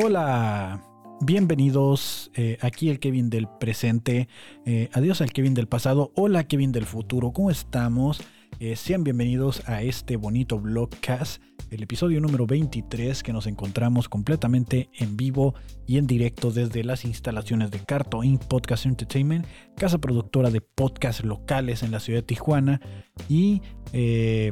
Hola, bienvenidos. eh, aquí el Kevin del presente. eh, adiós al Kevin del pasado. Hola Kevin del futuro. ¿Cómo estamos? Eh, sean bienvenidos a este bonito vlogcast, el episodio número 23 que nos encontramos completamente en vivo y en directo desde las instalaciones de Carto Inc. Podcast Entertainment, casa productora de podcasts locales en la ciudad de Tijuana. Y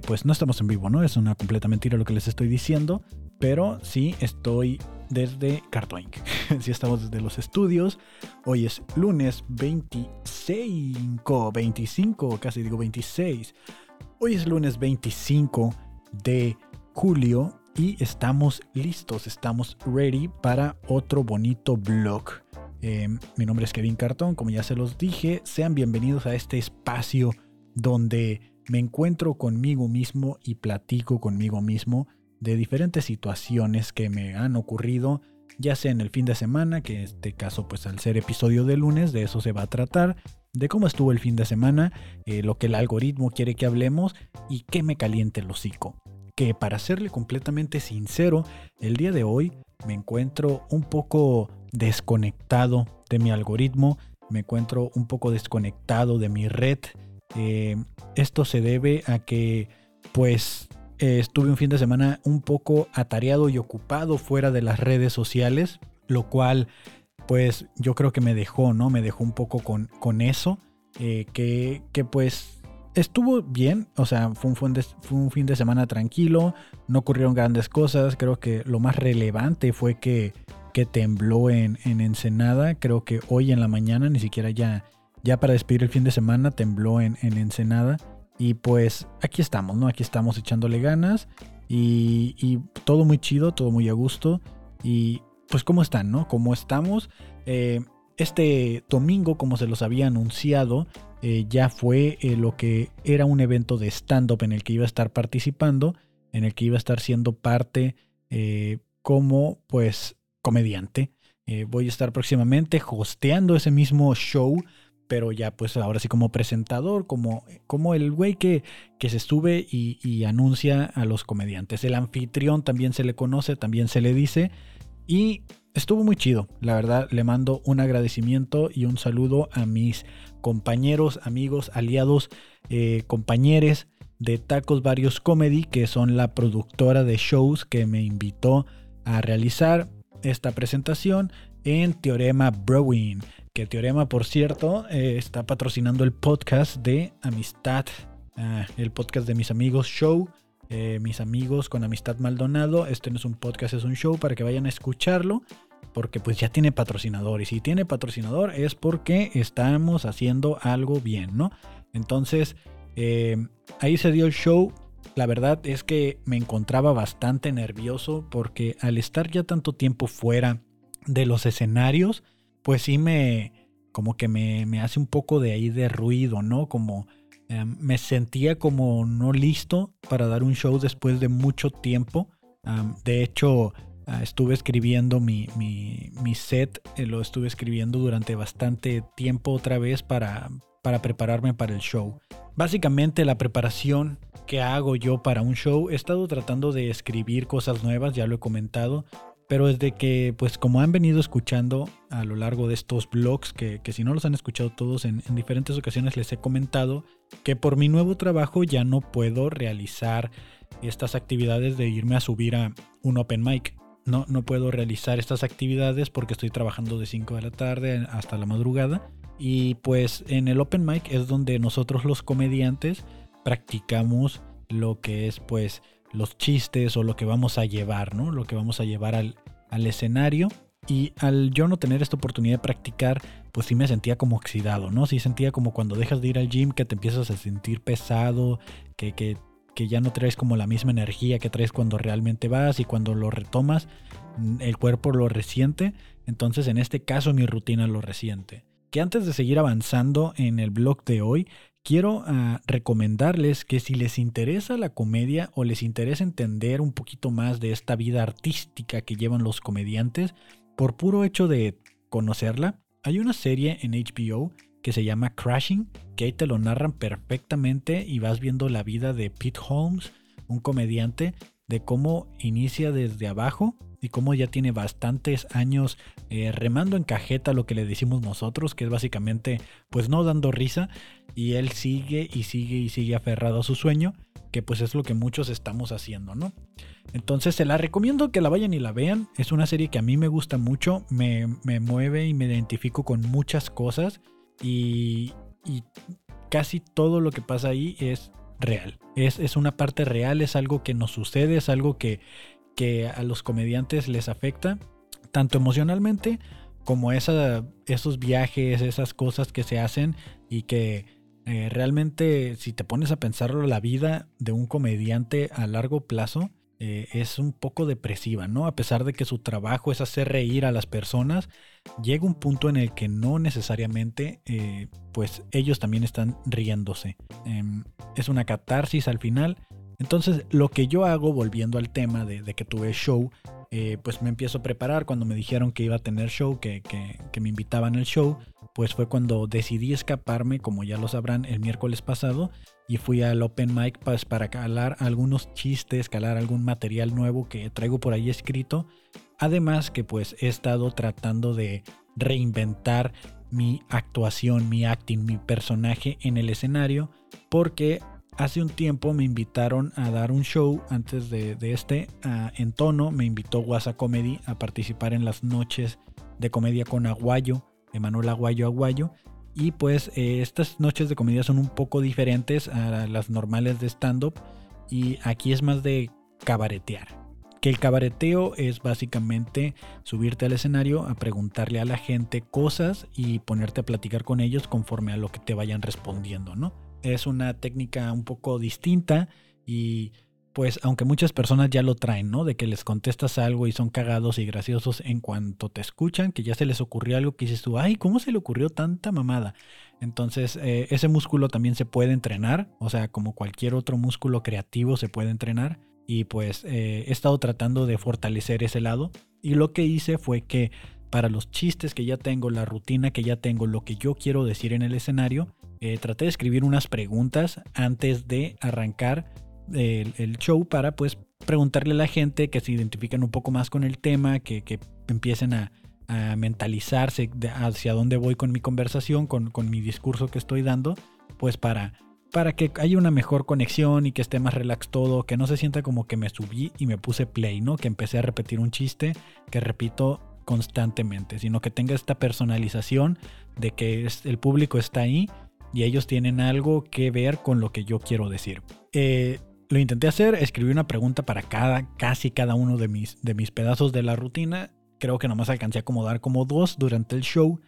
pues no estamos en vivo, ¿no? Es una completa mentira lo que les estoy diciendo, pero sí estoy desde Carto Inc. sí estamos desde los estudios. Hoy es lunes 25, 25, casi digo 26. Hoy es lunes 25 de julio y estamos listos, estamos ready para otro bonito vlog. Eh, mi nombre es Kevin Cartón, como ya se los dije, sean bienvenidos a este espacio donde me encuentro conmigo mismo y platico conmigo mismo de diferentes situaciones que me han ocurrido, ya sea en el fin de semana, que en este caso pues al ser episodio de lunes, de eso se va a tratar, de cómo estuvo el fin de semana, eh, lo que el algoritmo quiere que hablemos y qué me caliente el hocico. Que para serle completamente sincero, el día de hoy me encuentro un poco desconectado de mi algoritmo, me encuentro un poco desconectado de mi red. Eh, esto se debe a que pues eh, estuve un fin de semana un poco atareado y ocupado fuera de las redes sociales, lo cual pues yo creo que me dejó, ¿no? Me dejó un poco con, con eso, eh, que, que, pues estuvo bien, o sea, fue un, de, fue un, fin de semana tranquilo, no ocurrieron grandes cosas, creo que lo más relevante fue que, que tembló en, en, Ensenada, creo que hoy en la mañana, ni siquiera ya, ya para despedir el fin de semana, tembló en, en Ensenada. Y pues aquí estamos, ¿no? Aquí estamos echándole ganas y, todo muy chido, todo muy a gusto. Y pues cómo están, ¿no? ¿Cómo estamos? Eh, este domingo, como se los había anunciado, eh, ya fue eh, lo que era un evento de stand-up en el que iba a estar participando, en el que iba a estar siendo parte como pues comediante. Voy a estar próximamente hosteando ese mismo show pero ya pues ahora sí como presentador, como, como el güey que, que se sube y, y, anuncia a los comediantes. El anfitrión también se le conoce, también se le dice. Y estuvo muy chido, la verdad le mando un agradecimiento y un saludo a mis compañeros, amigos, aliados, eh, compañeros de Tacos Varios Comedy, que son la productora de shows que me invitó a realizar esta presentación en Teorema Brewing que Teorema, por cierto, eh, está patrocinando el podcast de Amistad, uh, el podcast de mis amigos Show, eh, mis amigos con Amistad Maldonado. Este no es un podcast, es un show para que vayan a escucharlo, porque pues ya tiene patrocinador. Y si tiene patrocinador es porque estamos haciendo algo bien, ¿no? Entonces, eh, ahí se dio el show. La verdad es que me encontraba bastante nervioso porque al estar ya tanto tiempo fuera de los escenarios, pues sí me, como que me, me, hace un poco de ahí de ruido, ¿no? Como eh, me sentía como no listo para dar un show después de mucho tiempo. De hecho, uh, estuve escribiendo mi, mi, mi set, eh, lo estuve escribiendo durante bastante tiempo otra vez para, para prepararme para el show. Básicamente la preparación que hago yo para un show, he estado tratando de escribir cosas nuevas, ya lo he comentado, pero desde que, pues como han venido escuchando a lo largo de estos blogs, que, que si no los han escuchado todos en, en, diferentes ocasiones les he comentado que por mi nuevo trabajo ya no puedo realizar estas actividades de irme a subir a un open mic. No, no puedo realizar estas actividades porque estoy trabajando de 5 de la tarde hasta la madrugada. Y pues en el open mic es donde nosotros los comediantes practicamos lo que es pues los chistes o lo que vamos a llevar, ¿no? Lo que vamos a llevar al, al, escenario. Y al yo no tener esta oportunidad de practicar, pues sí me sentía como oxidado, ¿no? Sí sentía como cuando dejas de ir al gym que te empiezas a sentir pesado, que, que, que ya no traes como la misma energía que traes cuando realmente vas y cuando lo retomas, el cuerpo lo resiente. Entonces en este caso mi rutina lo resiente. Que antes de seguir avanzando en el blog de hoy, quiero uh, recomendarles que si les interesa la comedia o les interesa entender un poquito más de esta vida artística que llevan los comediantes, por puro hecho de conocerla, hay una serie en HBO que se llama Crashing, que ahí te lo narran perfectamente y vas viendo la vida de Pete Holmes, un comediante, de cómo inicia desde abajo y cómo ya tiene bastantes años eh, remando en cajeta lo que le decimos nosotros, que es básicamente pues no dando risa y él sigue y sigue y sigue aferrado a su sueño, que pues es lo que muchos estamos haciendo, ¿no? Entonces se la recomiendo que la vayan y la vean, es una serie que a mí me gusta mucho, me, mueve y me identifico con muchas cosas y, y casi todo lo que pasa ahí es real. Es, es, una parte real, es algo que nos sucede, es algo que, que a los comediantes les afecta, tanto emocionalmente como esa, esos viajes, esas cosas que se hacen y que eh, realmente si te pones a pensarlo, la vida de un comediante a largo plazo eh, es un poco depresiva, ¿no? A pesar de que su trabajo es hacer reír a las personas, llega un punto en el que no necesariamente, eh, pues ellos también están riéndose. Em, es una catarsis al final. Entonces, lo que yo hago, volviendo al tema de, que tuve show, eh, pues me empiezo a preparar cuando me dijeron que iba a tener show, que, me invitaban al show pues fue cuando decidí escaparme, como ya lo sabrán, el miércoles pasado y fui al Open Mic pues, para calar algunos chistes, calar algún material nuevo que traigo por ahí escrito. Además que pues he estado tratando de reinventar mi actuación, mi acting, mi personaje en el escenario, porque hace un tiempo me invitaron a dar un show antes de, este en tono, me invitó Guasa Comedy a participar en las noches de comedia con Aguayo Emanuel Aguayo Aguayo. Y pues eh, estas noches de comedia son un poco diferentes a las normales de stand-up. Y aquí es más de cabaretear. Que el cabareteo es básicamente subirte al escenario a preguntarle a la gente cosas y ponerte a platicar con ellos conforme a lo que te vayan respondiendo, ¿no? Es una técnica un poco distinta y pues aunque muchas personas ya lo traen, ¿no? De que les contestas algo y son cagados y graciosos en cuanto te escuchan, que ya se les ocurrió algo que dices tú, ay, ¿cómo se le ocurrió tanta mamada? Entonces, eh, ese músculo también se puede entrenar, o sea, como cualquier otro músculo creativo se puede entrenar. Y pues eh, he estado tratando de fortalecer ese lado. Y lo que hice fue que para los chistes que ya tengo, la rutina que ya tengo, lo que yo quiero decir en el escenario, eh, traté de escribir unas preguntas antes de arrancar el, show para pues preguntarle a la gente que se identifiquen un poco más con el tema, que, empiecen a, mentalizarse hacia dónde voy con mi conversación, con, mi discurso que estoy dando, pues para, para que haya una mejor conexión y que esté más relax todo, que no se sienta como que me subí y me puse play. Que empecé a repetir un chiste que repito constantemente, sino que tenga esta personalización de que el público está ahí y ellos tienen algo que ver con lo que yo quiero decir. Eh, lo intenté hacer, escribí una pregunta para cada, casi cada uno de mis, de mis pedazos de la rutina. Creo que nomás alcancé a acomodar como dos durante el show.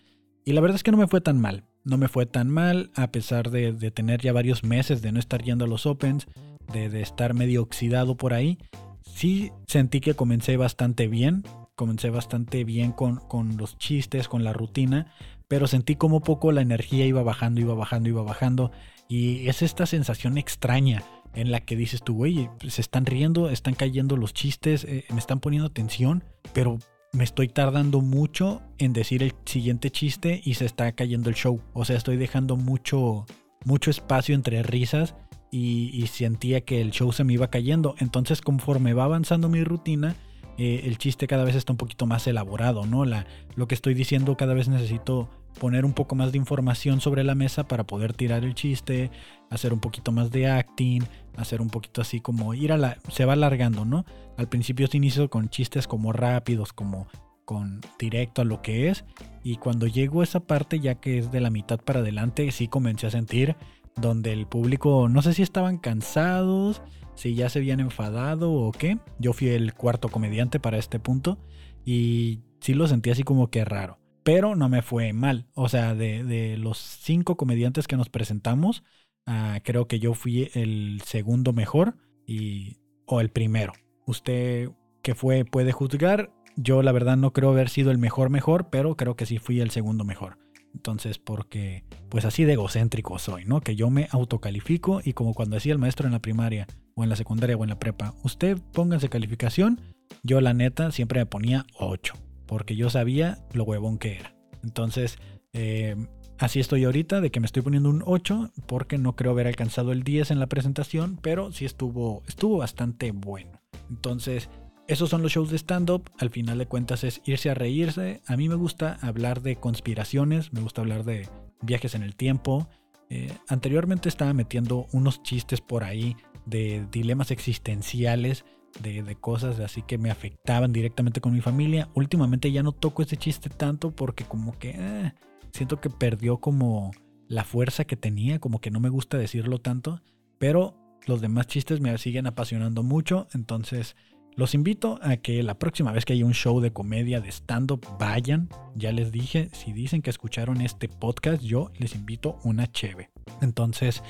Y la verdad es que no me fue tan mal. No me fue tan mal, a pesar de, tener ya varios meses de no estar yendo a los Opens, de, estar medio oxidado por ahí. Sí sentí que comencé bastante bien. Comencé bastante bien con, con los chistes, con la rutina. Pero sentí como poco la energía iba bajando, iba bajando, iba bajando. Y es esta sensación extraña en la que dices tú, güey, se están riendo, están cayendo los chistes, eh, me están poniendo atención, pero me estoy tardando mucho en decir el siguiente chiste y se está cayendo el show. O sea, estoy dejando mucho, mucho espacio entre risas y, sentía que el show se me iba cayendo. Entonces, conforme va avanzando mi rutina, eh, el chiste cada vez está un poquito más elaborado, ¿no? Lo que estoy diciendo cada vez necesito poner un poco más de información sobre la mesa para poder tirar el chiste, hacer un poquito más de acting, hacer un poquito así como ir a la... se va alargando, ¿no? Al principio se inició con chistes como rápidos, como con directo a lo que es. Y cuando llegó esa parte, ya que es de la mitad para adelante, sí comencé a sentir donde el público, no sé si estaban cansados, si ya se habían enfadado o qué. Yo fui el cuarto comediante para este punto y sí lo sentí así como que raro pero no me fue mal. O sea, de, los cinco comediantes que nos presentamos, ah, creo que yo fui el segundo mejor y, o el primero. Usted que fue puede juzgar. Yo la verdad no creo haber sido el mejor mejor, pero creo que sí fui el segundo mejor. Entonces, porque pues así de egocéntrico soy, ¿no? Que yo me autocalifico y como cuando decía el maestro en la primaria o en la secundaria o en la prepa, usted pónganse calificación, yo la neta siempre me ponía 8 porque yo sabía lo huevón que era. Entonces, eh, así estoy ahorita, de que me estoy poniendo un 8, porque no creo haber alcanzado el 10 en la presentación, pero sí estuvo, estuvo bastante bueno. Entonces, esos son los shows de stand-up. Al final de cuentas es irse a reírse. A mí me gusta hablar de conspiraciones, me gusta hablar de viajes en el tiempo. Eh, anteriormente estaba metiendo unos chistes por ahí de dilemas existenciales, de, cosas así que me afectaban directamente con mi familia. Últimamente ya no toco ese chiste tanto porque como que eh, siento que perdió como la fuerza que tenía, como que no me gusta decirlo tanto. Pero los demás chistes me siguen apasionando mucho, entonces los invito a que la próxima vez que haya un show de comedia de stand-up vayan. Ya les dije, si dicen que escucharon este podcast, yo les invito una cheve. Entonces,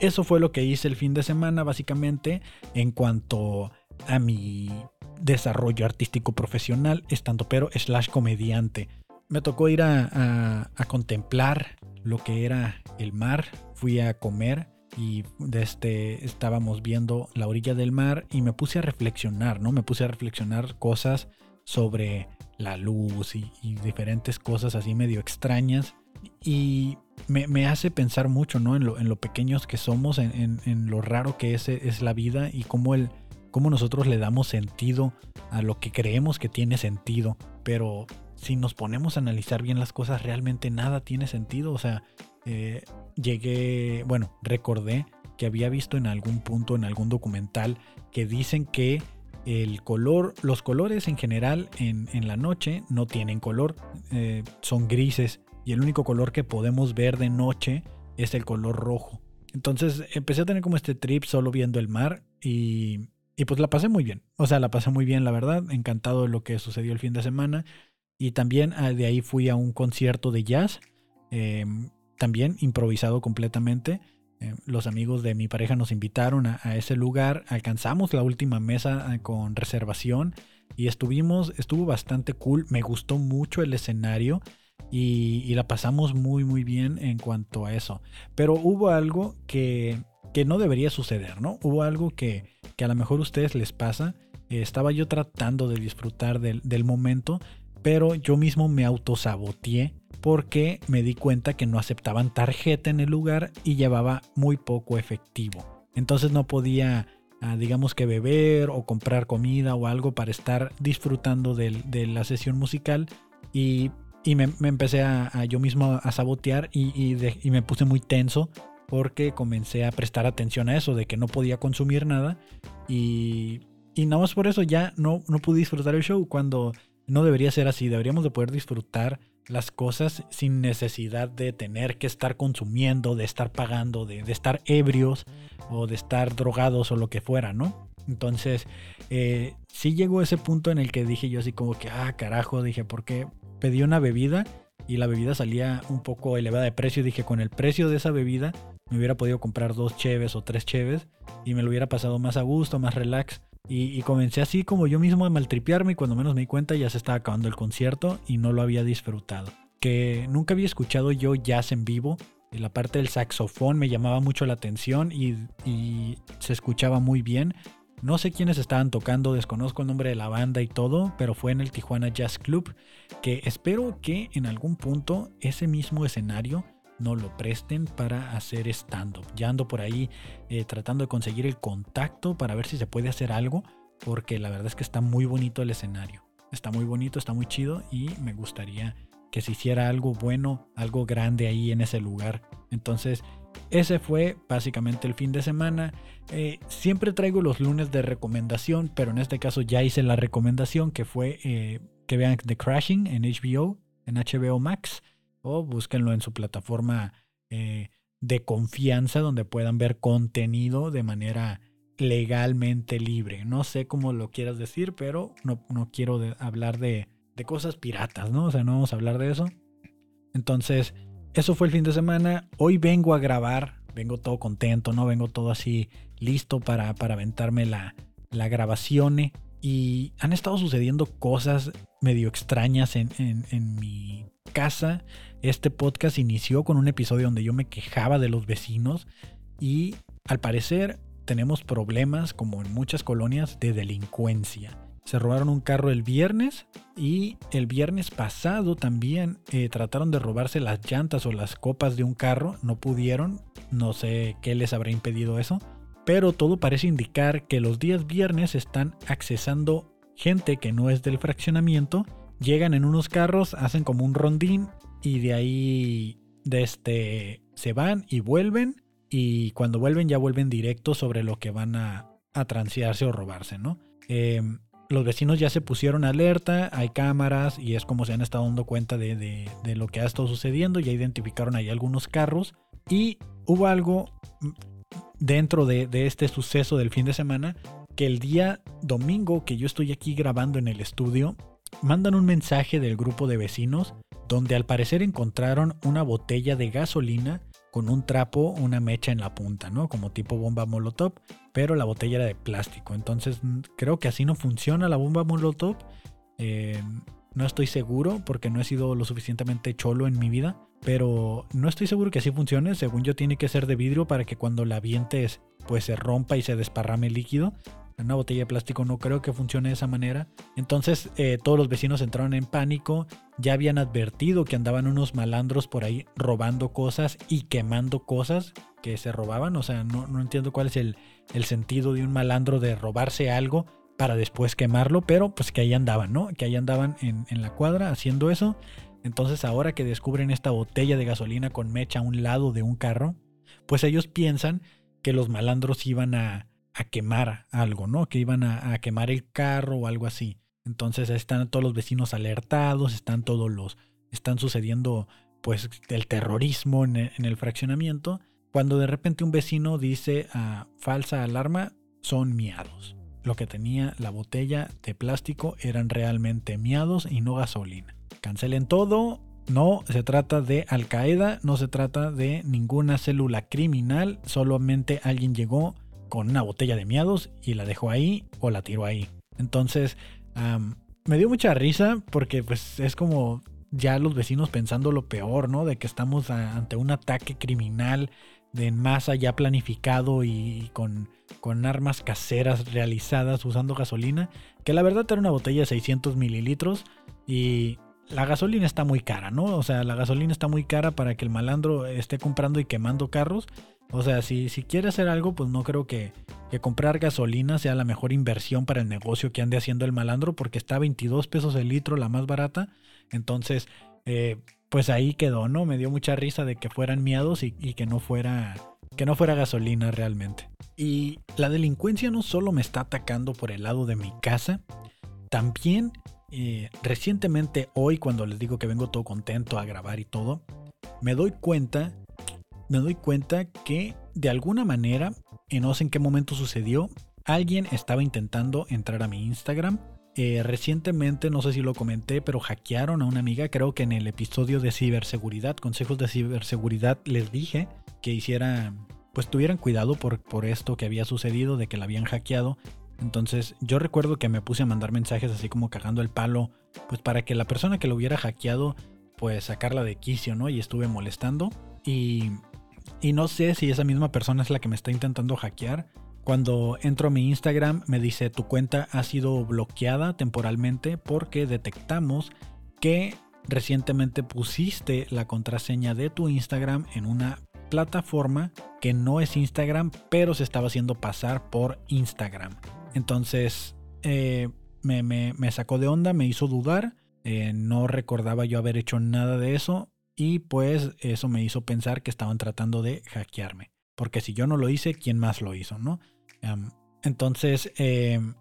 eso fue lo que hice el fin de semana, básicamente, en cuanto a mi desarrollo artístico profesional, estando pero slash comediante. Me tocó ir a, a contemplar lo que era el mar, fui a comer y este, estábamos viendo la orilla del mar y me puse a reflexionar, ¿no? Me puse a reflexionar cosas sobre la luz y, diferentes cosas así medio extrañas y me, hace pensar mucho, ¿no? En lo, en lo pequeños que somos, en, lo raro que es, es la vida y cómo, el, cómo nosotros le damos sentido a lo que creemos que tiene sentido, pero si nos ponemos a analizar bien las cosas, realmente nada tiene sentido, o sea, eh, llegué, bueno, recordé que había visto en algún punto, en algún documental, que dicen que el color, los colores en general en, la noche no tienen color, eh, son grises y el único color que podemos ver de noche es el color rojo. Entonces empecé a tener como este trip solo viendo el mar y, y pues la pasé muy bien. O sea, la pasé muy bien, la verdad. Encantado de lo que sucedió el fin de semana. Y también ah, de ahí fui a un concierto de jazz. Em, también improvisado completamente. Eh, los amigos de mi pareja nos invitaron a, ese lugar, alcanzamos la última mesa eh, con reservación y estuvimos, estuvo bastante cool, me gustó mucho el escenario y, la pasamos muy muy bien en cuanto a eso. Pero hubo algo que, que no debería suceder, ¿no? Hubo algo que, que a lo mejor a ustedes les pasa. Eh, estaba yo tratando de disfrutar del, del momento, pero yo mismo me autosaboteé porque me di cuenta que no aceptaban tarjeta en el lugar y llevaba muy poco efectivo. Entonces no podía, ah, digamos que beber o comprar comida o algo para estar disfrutando de, la sesión musical y, me, empecé a, yo mismo a sabotear y, me puse muy tenso porque comencé a prestar atención a eso, de que no podía consumir nada y, y nada más por eso ya no, no pude disfrutar el show cuando no debería ser así, deberíamos de poder disfrutar las cosas sin necesidad de tener que estar consumiendo, de estar pagando, de, estar ebrios o de estar drogados o lo que fuera, ¿no? Entonces, eh, sí llegó ese punto en el que dije yo así como que, ah, carajo, dije, ¿por qué pedí una bebida y la bebida salía un poco elevada de precio? Dije, con el precio de esa bebida me hubiera podido comprar dos cheves o tres cheves y me lo hubiera pasado más a gusto, más relax. Y, comencé así como yo mismo a maltripearme y cuando menos me di cuenta ya se estaba acabando el concierto y no lo había disfrutado. Que nunca había escuchado yo jazz en vivo. Y la parte del saxofón me llamaba mucho la atención y, y se escuchaba muy bien. No sé quiénes estaban tocando, desconozco el nombre de la banda y todo, pero fue en el Tijuana Jazz Club, que espero que en algún punto ese mismo escenario no lo presten para hacer stand-up. Ya ando por ahí eh, tratando de conseguir el contacto para ver si se puede hacer algo, porque la verdad es que está muy bonito el escenario. Está muy bonito, está muy chido y me gustaría que se hiciera algo bueno, algo grande ahí en ese lugar. Entonces, ese fue básicamente el fin de semana. Eh, siempre traigo los lunes de recomendación, pero en este caso ya hice la recomendación que fue eh, que vean The Crashing en HBO, en HBO Max o búsquenlo en su plataforma eh, de confianza donde puedan ver contenido de manera legalmente libre. No sé cómo lo quieras decir, pero no, no quiero hablar de, de, cosas piratas, ¿no? O sea, no vamos a hablar de eso. Entonces, eso fue el fin de semana. Hoy vengo a grabar, vengo todo contento, ¿no? Vengo todo así listo para, para aventarme la, la grabación. Y han estado sucediendo cosas medio extrañas en, en, en mi casa. Este podcast inició con un episodio donde yo me quejaba de los vecinos y al parecer tenemos problemas, como en muchas colonias, de delincuencia. Se robaron un carro el viernes y el viernes pasado también eh, trataron de robarse las llantas o las copas de un carro. No pudieron, no sé qué les habrá impedido eso. Pero todo parece indicar que los días viernes están accesando gente que no es del fraccionamiento, llegan en unos carros, hacen como un rondín y de ahí de este, se van y vuelven y cuando vuelven ya vuelven directo sobre lo que van a, a transearse o robarse, ¿no? Em, los vecinos ya se pusieron alerta, hay cámaras y es como se han estado dando cuenta de, lo que ha estado sucediendo, ya identificaron ahí algunos carros y hubo algo dentro de, de este suceso del fin de semana que el día domingo que yo estoy aquí grabando en el estudio, mandan un mensaje del grupo de vecinos donde al parecer encontraron una botella de gasolina con un trapo, una mecha en la punta, ¿no? Como tipo bomba molotov, pero la botella era de plástico. Entonces creo que así no funciona la bomba molotov. Eh, no estoy seguro porque no he sido lo suficientemente cholo en mi vida, pero no estoy seguro que así funcione. Según yo tiene que ser de vidrio para que cuando la avientes pues se rompa y se desparrame el líquido. Una botella de plástico no creo que funcione de esa manera. Entonces eh, todos los vecinos entraron en pánico. Ya habían advertido que andaban unos malandros por ahí robando cosas y quemando cosas que se robaban. O sea, no, entiendo cuál es el, sentido de un malandro de robarse algo para después quemarlo. Pero pues que ahí andaban, ¿no? Que ahí andaban en, en la cuadra haciendo eso. Entonces ahora que descubren esta botella de gasolina con mecha a un lado de un carro, pues ellos piensan que los malandros iban a a quemar algo, ¿no? Que iban a, quemar el carro o algo así. Entonces están todos los vecinos alertados, están todos los, están sucediendo pues el terrorismo en el, fraccionamiento. Cuando de repente un vecino dice a ah, falsa alarma, son miados. Lo que tenía la botella de plástico eran realmente miados y no gasolina. Cancelen todo, no se trata de Al Qaeda, no se trata de ninguna célula criminal, solamente alguien llegó con una botella de miados y la dejó ahí o la tiró ahí. Entonces, me dio mucha risa porque pues es como ya los vecinos pensando lo peor, ¿no? De que estamos ante un ataque criminal de masa ya planificado y con, con armas caseras realizadas usando gasolina, que la verdad era una botella de 600 mililitros y la gasolina está muy cara, ¿no? O sea, la gasolina está muy cara para que el malandro esté comprando y quemando carros o sea, si, si quiere hacer algo, pues no creo que, comprar gasolina sea la mejor inversión para el negocio que ande haciendo el malandro, porque está a 22 pesos el litro, la más barata. Entonces, eh, pues ahí quedó, ¿no? Me dio mucha risa de que fueran miados y, que no fuera que no fuera gasolina realmente. Y la delincuencia no solo me está atacando por el lado de mi casa, también eh, recientemente hoy cuando les digo que vengo todo contento a grabar y todo, me doy cuenta me doy cuenta que de alguna manera, y no sé en qué momento sucedió, alguien estaba intentando entrar a mi Instagram. Eh, recientemente, no sé si lo comenté, pero hackearon a una amiga. Creo que en el episodio de ciberseguridad, consejos de ciberseguridad, les dije que hicieran, pues tuvieran cuidado por, por esto que había sucedido, de que la habían hackeado. Entonces yo recuerdo que me puse a mandar mensajes así como cagando el palo, pues para que la persona que lo hubiera hackeado, pues sacarla de quicio, ¿no? Y estuve molestando. Y y no sé si esa misma persona es la que me está intentando hackear. Cuando entro a mi Instagram me dice tu cuenta ha sido bloqueada temporalmente porque detectamos que recientemente pusiste la contraseña de tu Instagram en una plataforma que no es Instagram, pero se estaba haciendo pasar por Instagram. Entonces eh, me, sacó de onda, me hizo dudar. Eh, no recordaba yo haber hecho nada de eso. Y pues eso me hizo pensar que estaban tratando de hackearme. Porque si yo no lo hice, ¿quién más lo hizo? ¿no? entonces, em,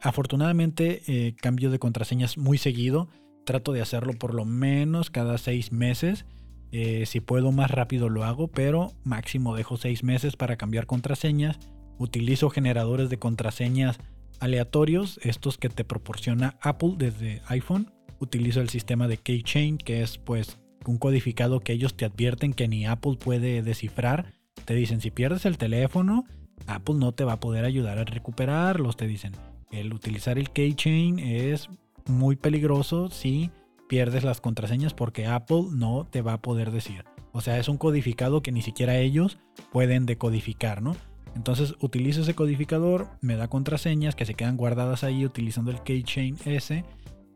afortunadamente eh, cambio de contraseñas muy seguido. Trato de hacerlo por lo menos cada seis meses. Eh, si puedo más rápido lo hago, pero máximo dejo seis meses para cambiar contraseñas. Utilizo generadores de contraseñas aleatorios, estos que te proporciona Apple desde iPhone. Utilizo el sistema de Keychain, que es pues un codificado que ellos te advierten que ni Apple puede descifrar. Te dicen, si pierdes el teléfono, Apple no te va a poder ayudar a recuperarlos. Te dicen, el utilizar el keychain es muy peligroso si pierdes las contraseñas porque Apple no te va a poder decir. O sea, es un codificado que ni siquiera ellos pueden decodificar, ¿no? Entonces utilizo ese codificador, me da contraseñas que se quedan guardadas ahí utilizando el keychain S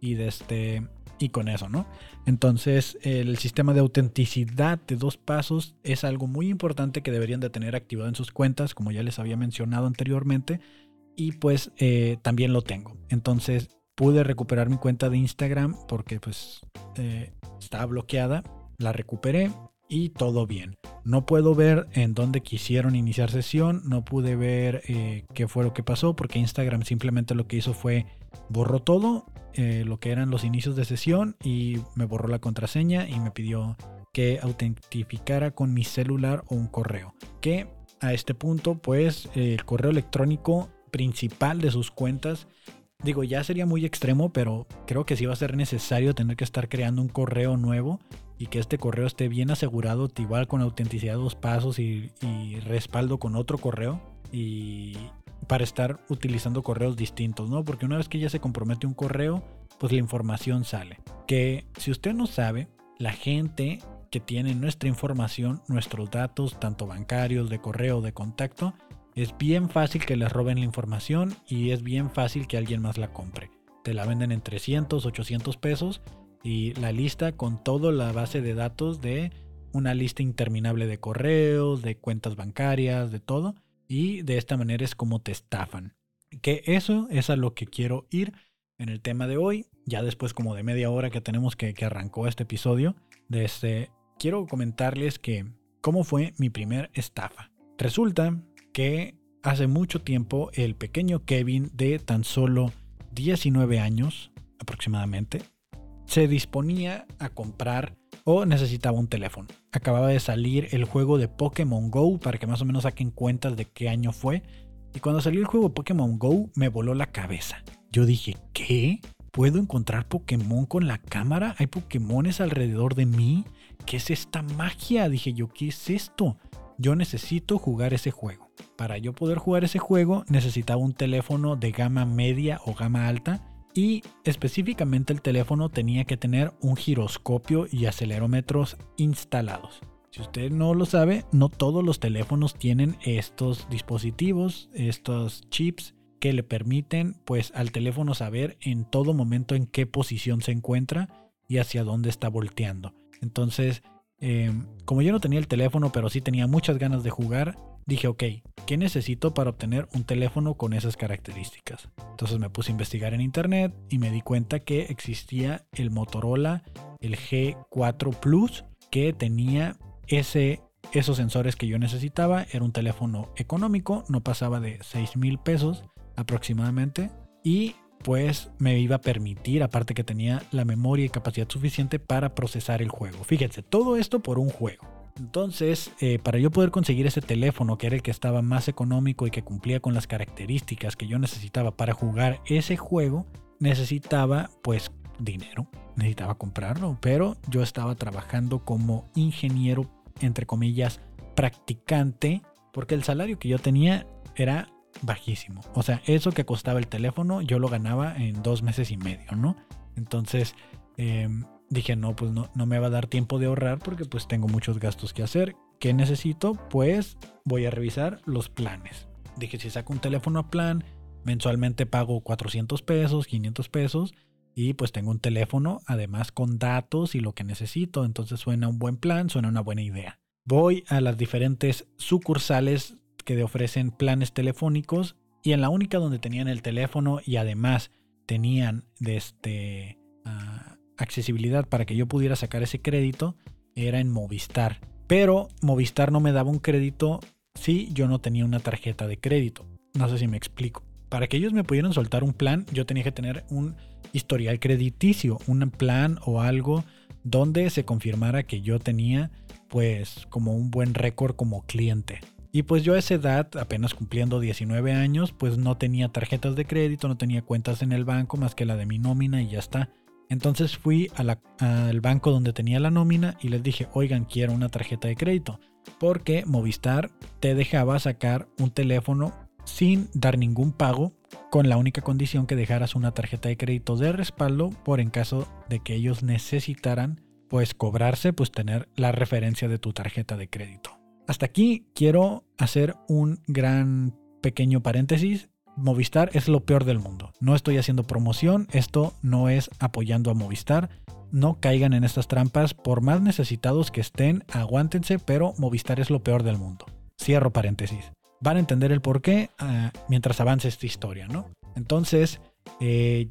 y de este y con eso, ¿no? Entonces, el sistema de autenticidad de dos pasos es algo muy importante que deberían de tener activado en sus cuentas, como ya les había mencionado anteriormente, y pues eh, también lo tengo. Entonces, pude recuperar mi cuenta de Instagram porque pues eh, estaba bloqueada. La recuperé y todo bien. No puedo ver en dónde quisieron iniciar sesión, no pude ver eh, qué fue lo que pasó porque Instagram simplemente lo que hizo fue borró todo, eh, lo que eran los inicios de sesión y me borró la contraseña y me pidió que autentificara con mi celular o un correo. Que a este punto pues el correo electrónico principal de sus cuentas Digo, ya sería muy extremo, pero creo que sí va a ser necesario tener que estar creando un correo nuevo y que este correo esté bien asegurado, igual con autenticidad dos pasos y, respaldo con otro correo. Y para estar utilizando correos distintos, ¿no? Porque una vez que ya se compromete un correo, pues la información sale. Que si usted no sabe, la gente que tiene nuestra información, nuestros datos, tanto bancarios, de correo, de contacto, es bien fácil que les roben la información y es bien fácil que alguien más la compre. Te la venden en 300, 800 pesos y la lista con toda la base de datos de una lista interminable de correos, de cuentas bancarias, de todo. Y de esta manera es como te estafan. Que eso es a lo que quiero ir en el tema de hoy. Ya después como de media hora que tenemos que, que arrancó este episodio. Desde, este, quiero comentarles que cómo fue mi primer estafa. Resulta que hace mucho tiempo el pequeño Kevin de tan solo 19 años aproximadamente se disponía a comprar o necesitaba un teléfono. Acababa de salir el juego de Pokémon Go para que más o menos saquen cuentas de qué año fue. Y cuando salió el juego Pokémon Go me voló la cabeza. Yo dije, ¿qué? ¿Puedo encontrar Pokémon con la cámara? ¿Hay Pokémones alrededor de mí? ¿Qué es esta magia? Dije yo, ¿qué es esto? Yo necesito jugar ese juego. Para yo poder jugar ese juego necesitaba un teléfono de gama media o gama alta y específicamente el teléfono tenía que tener un giroscopio y acelerómetros instalados. Si usted no lo sabe, no todos los teléfonos tienen estos dispositivos, estos chips que le permiten pues al teléfono saber en todo momento en qué posición se encuentra y hacia dónde está volteando. Entonces, em, como yo no tenía el teléfono, pero sí tenía muchas ganas de jugar, dije, ok, ¿qué necesito para obtener un teléfono con esas características? Entonces me puse a investigar en internet y me di cuenta que existía el Motorola, el G4 Plus, que tenía ese, esos sensores que yo necesitaba. Era un teléfono económico, no pasaba de 6 mil pesos aproximadamente. Y pues me iba a permitir, aparte que tenía la memoria y capacidad suficiente para procesar el juego. Fíjense, todo esto por un juego. Entonces, eh, para yo poder conseguir ese teléfono, que era el que estaba más económico y que cumplía con las características que yo necesitaba para jugar ese juego, necesitaba pues dinero, necesitaba comprarlo, pero yo estaba trabajando como ingeniero, entre comillas, practicante, porque el salario que yo tenía era bajísimo. O sea, eso que costaba el teléfono, yo lo ganaba en dos meses y medio, ¿no? Entonces, eh, dije, no, pues no, no me va a dar tiempo de ahorrar porque pues tengo muchos gastos que hacer. ¿Qué necesito? Pues voy a revisar los planes. Dije, si saco un teléfono a plan, mensualmente pago 400 pesos, 500 pesos y pues tengo un teléfono además con datos y lo que necesito. Entonces suena un buen plan, suena una buena idea. Voy a las diferentes sucursales que ofrecen planes telefónicos y en la única donde tenían el teléfono y además tenían de este... Ah, accesibilidad para que yo pudiera sacar ese crédito era en Movistar. Pero Movistar no me daba un crédito si yo no tenía una tarjeta de crédito. No sé si me explico. Para que ellos me pudieran soltar un plan, yo tenía que tener un historial crediticio, un plan o algo donde se confirmara que yo tenía pues como un buen récord como cliente. Y pues yo a esa edad, apenas cumpliendo 19 años, pues no tenía tarjetas de crédito, no tenía cuentas en el banco más que la de mi nómina y ya está. Entonces fui al banco donde tenía la nómina y les dije, oigan, quiero una tarjeta de crédito. Porque Movistar te dejaba sacar un teléfono sin dar ningún pago, con la única condición que dejaras una tarjeta de crédito de respaldo por en caso de que ellos necesitaran pues cobrarse, pues tener la referencia de tu tarjeta de crédito. Hasta aquí quiero hacer un gran pequeño paréntesis Movistar es lo peor del mundo. No estoy haciendo promoción, esto no es apoyando a Movistar. No caigan en estas trampas, por más necesitados que estén, aguántense, pero Movistar es lo peor del mundo. Cierro paréntesis. Van a entender el por qué ah, mientras avance esta historia, ¿no? Entonces, eh,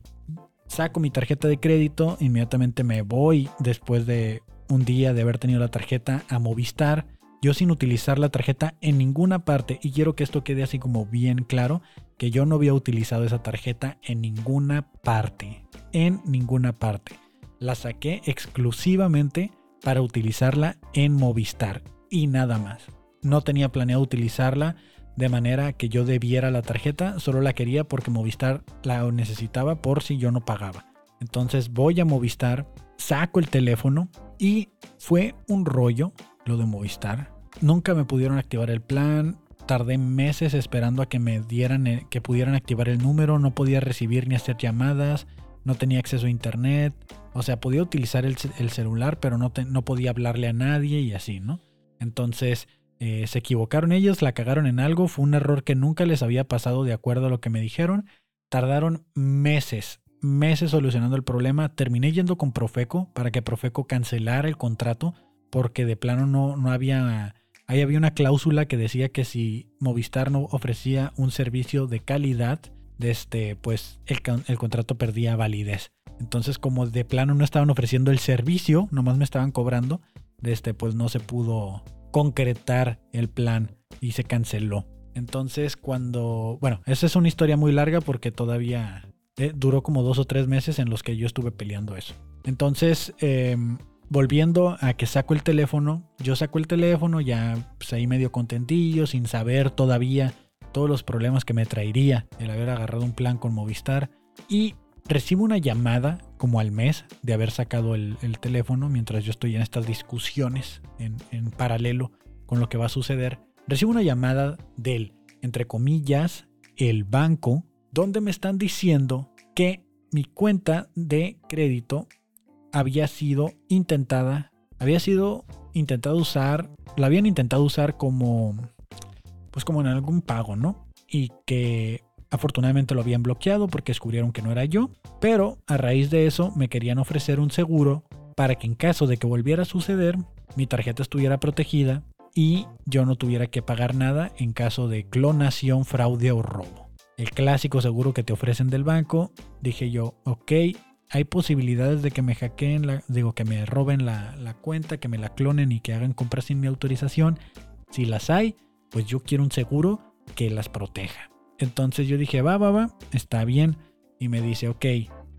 saco mi tarjeta de crédito, inmediatamente me voy después de un día de haber tenido la tarjeta a Movistar, yo sin utilizar la tarjeta en ninguna parte, y quiero que esto quede así como bien claro, que yo no había utilizado esa tarjeta en ninguna parte, en ninguna parte. La saqué exclusivamente para utilizarla en Movistar y nada más. No tenía planeado utilizarla de manera que yo debiera la tarjeta, solo la quería porque Movistar la necesitaba por si yo no pagaba. Entonces voy a Movistar, saco el teléfono y fue un rollo lo de Movistar. Nunca me pudieron activar el plan, tardé meses esperando a que me dieran, eh, que pudieran activar el número, no podía recibir ni hacer llamadas, no tenía acceso a internet, o sea, podía utilizar el, celular, pero no, no podía hablarle a nadie y así, ¿no? Entonces, eh, se equivocaron ellos, la cagaron en algo, fue un error que nunca les había pasado de acuerdo a lo que me dijeron. Tardaron meses, meses solucionando el problema. Terminé yendo con Profeco para que Profeco cancelara el contrato porque de plano no, no había... Ahí había una cláusula que decía que si Movistar no ofrecía un servicio de calidad, este, pues el, contrato perdía validez. Entonces, como de plano no estaban ofreciendo el servicio, nomás me estaban cobrando, este, pues no se pudo concretar el plan y se canceló. Entonces cuando, bueno, esa es una historia muy larga porque todavía eh, duró como dos o tres meses en los que yo estuve peleando eso. Entonces, em, volviendo a que saco el teléfono, yo saco el teléfono ya pues, ahí medio contentillo, sin saber todavía todos los problemas que me traería el haber agarrado un plan con Movistar. Y recibo una llamada como al mes de haber sacado el, teléfono mientras yo estoy en estas discusiones en, en, paralelo con lo que va a suceder. Recibo una llamada del, entre comillas, el banco, donde me están diciendo que mi cuenta de crédito había sido intentada, había sido intentada usar, la habían intentado usar como, pues como en algún pago, ¿no? Y que Afortunadamente lo habían bloqueado porque descubrieron que no era yo, pero a raíz de eso me querían ofrecer un seguro para que en caso de que volviera a suceder, mi tarjeta estuviera protegida y yo no tuviera que pagar nada en caso de clonación, fraude o robo. El clásico seguro que te ofrecen del banco, dije yo, ok, hay posibilidades de que me hackeen, la, digo, que me roben la, la cuenta, que me la clonen y que hagan compras sin mi autorización. Si las hay, pues yo quiero un seguro que las proteja. Entonces yo dije, va, va, va, está bien. Y me dice, ok,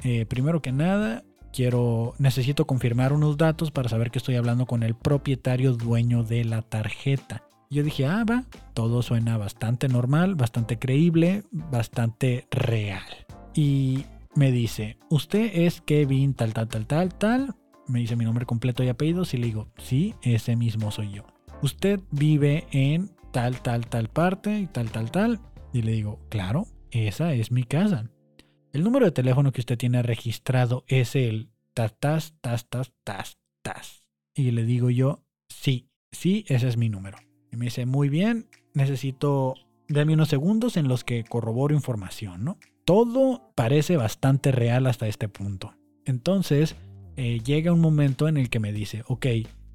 eh, primero que nada, quiero, necesito confirmar unos datos para saber que estoy hablando con el propietario dueño de la tarjeta. Yo dije, ah, va, todo suena bastante normal, bastante creíble, bastante real. Y me dice, usted es Kevin tal, tal, tal, tal, tal. Me dice mi nombre completo y apellidos y le digo, sí, ese mismo soy yo. Usted vive en tal, tal, tal parte y tal, tal, tal. Y le digo, claro, esa es mi casa. El número de teléfono que usted tiene registrado es el tas, tas, tas, tas, tas, tas. Y le digo yo, sí, sí, ese es mi número. Y me dice, muy bien, necesito, darme unos segundos en los que corroboro información, ¿no? Todo parece bastante real hasta este punto. Entonces, eh, llega un momento en el que me dice, ok,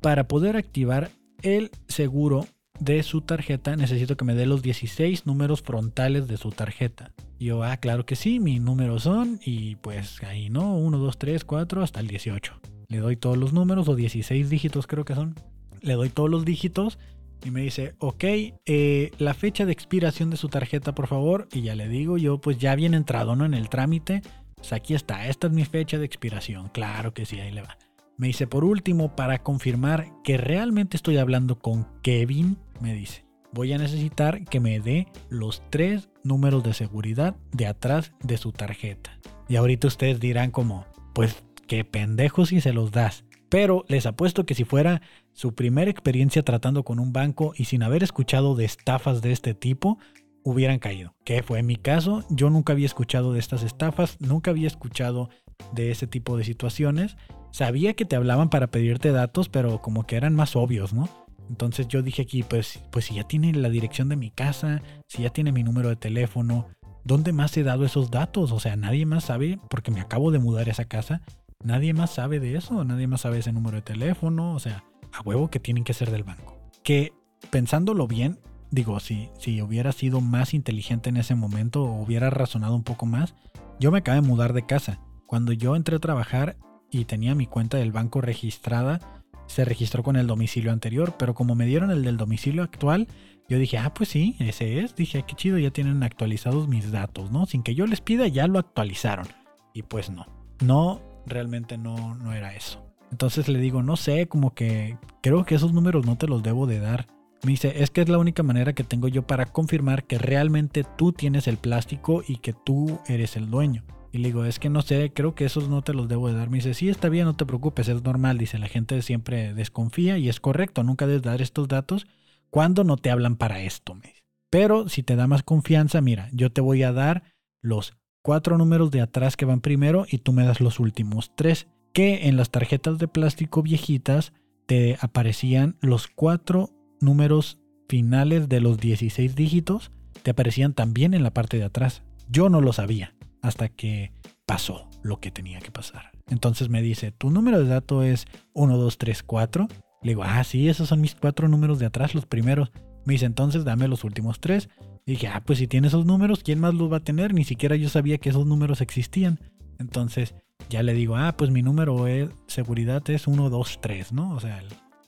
para poder activar el seguro de su tarjeta, necesito que me dé los 16 números frontales de su tarjeta. Yo, ah, claro que sí, mis números son, y pues ahí no, 1, 2, 3, 4, hasta el 18. Le doy todos los números, o 16 dígitos creo que son. Le doy todos los dígitos y me dice, ok, eh, la fecha de expiración de su tarjeta, por favor. Y ya le digo, yo pues ya bien entrado, ¿no? En el trámite. Pues aquí está, esta es mi fecha de expiración. Claro que sí, ahí le va. Me dice, por último, para confirmar que realmente estoy hablando con Kevin, me dice, voy a necesitar que me dé los tres números de seguridad de atrás de su tarjeta. Y ahorita ustedes dirán como, pues qué pendejo si se los das. Pero les apuesto que si fuera su primera experiencia tratando con un banco y sin haber escuchado de estafas de este tipo, hubieran caído. Que fue mi caso, yo nunca había escuchado de estas estafas, nunca había escuchado de ese tipo de situaciones sabía que te hablaban para pedirte datos, pero como que eran más obvios, ¿no? Entonces yo dije aquí, pues, pues si ya tiene la dirección de mi casa, si ya tiene mi número de teléfono, ¿dónde más he dado esos datos? O sea, nadie más sabe, porque me acabo de mudar a esa casa, nadie más sabe de eso, nadie más sabe ese número de teléfono, o sea, a huevo que tienen que ser del banco. Que pensándolo bien, digo, si, si hubiera sido más inteligente en ese momento o hubiera razonado un poco más, yo me acabo de mudar de casa Cuando yo entré a trabajar y tenía mi cuenta del banco registrada, se registró con el domicilio anterior, pero como me dieron el del domicilio actual, yo dije, ah, pues sí, ese es. Dije, qué chido, ya tienen actualizados mis datos, ¿no? Sin que yo les pida, ya lo actualizaron. Y pues no, no, realmente no, no era eso. Entonces le digo, no sé, como que creo que esos números no te los debo de dar. Me dice, es que es la única manera que tengo yo para confirmar que realmente tú tienes el plástico y que tú eres el dueño. Y le digo, es que no sé, creo que esos no te los debo de dar. Me dice, sí, está bien, no te preocupes, es normal. Dice, la gente siempre desconfía y es correcto, nunca debes dar estos datos cuando no te hablan para esto. Me Pero si te da más confianza, mira, yo te voy a dar los cuatro números de atrás que van primero y tú me das los últimos tres. Que en las tarjetas de plástico viejitas te aparecían los cuatro números finales de los 16 dígitos te aparecían también en la parte de atrás. Yo no lo sabía hasta que pasó lo que tenía que pasar. Entonces me dice, tu número de dato es 1234. Le digo, ah, sí, esos son mis cuatro números de atrás, los primeros. Me dice, entonces dame los últimos tres. Y dije, ah, pues si tiene esos números, ¿quién más los va a tener? Ni siquiera yo sabía que esos números existían. Entonces ya le digo, ah, pues mi número de seguridad es 123, ¿no? O sea,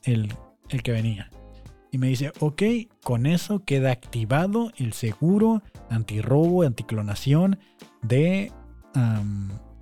el, el, que venía. Y me dice, ok, con eso queda activado el seguro antirrobo, anticlonación de...